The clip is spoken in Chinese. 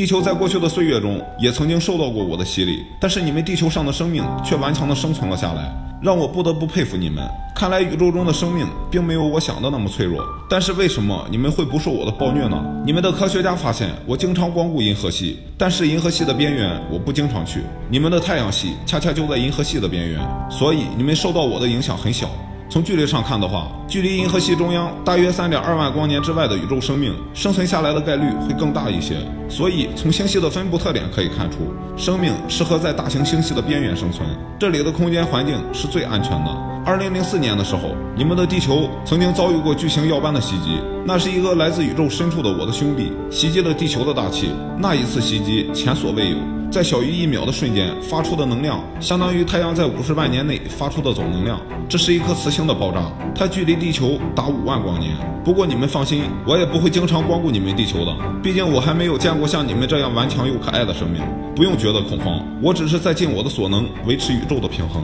地球在过去的岁月中也曾经受到过我的洗礼，但是你们地球上的生命却顽强地生存了下来，让我不得不佩服你们。看来宇宙中的生命并没有我想的那么脆弱。但是为什么你们会不受我的暴虐呢？你们的科学家发现我经常光顾银河系，但是银河系的边缘我不经常去。你们的太阳系恰恰就在银河系的边缘，所以你们受到我的影响很小。从距离上看的话，距离银河系中央大约三点二万光年之外的宇宙生命生存下来的概率会更大一些。所以从星系的分布特点可以看出，生命适合在大型星系的边缘生存，这里的空间环境是最安全的。二零零四年的时候，你们的地球曾经遭遇过巨型耀斑的袭击，那是一个来自宇宙深处的我的兄弟袭击了地球的大气，那一次袭击前所未有。在小于一秒的瞬间发出的能量，相当于太阳在五十万年内发出的总能量。这是一颗磁星的爆炸，它距离地球达五万光年。不过你们放心，我也不会经常光顾你们地球的，毕竟我还没有见过像你们这样顽强又可爱的生命。不用觉得恐慌，我只是在尽我的所能维持宇宙的平衡。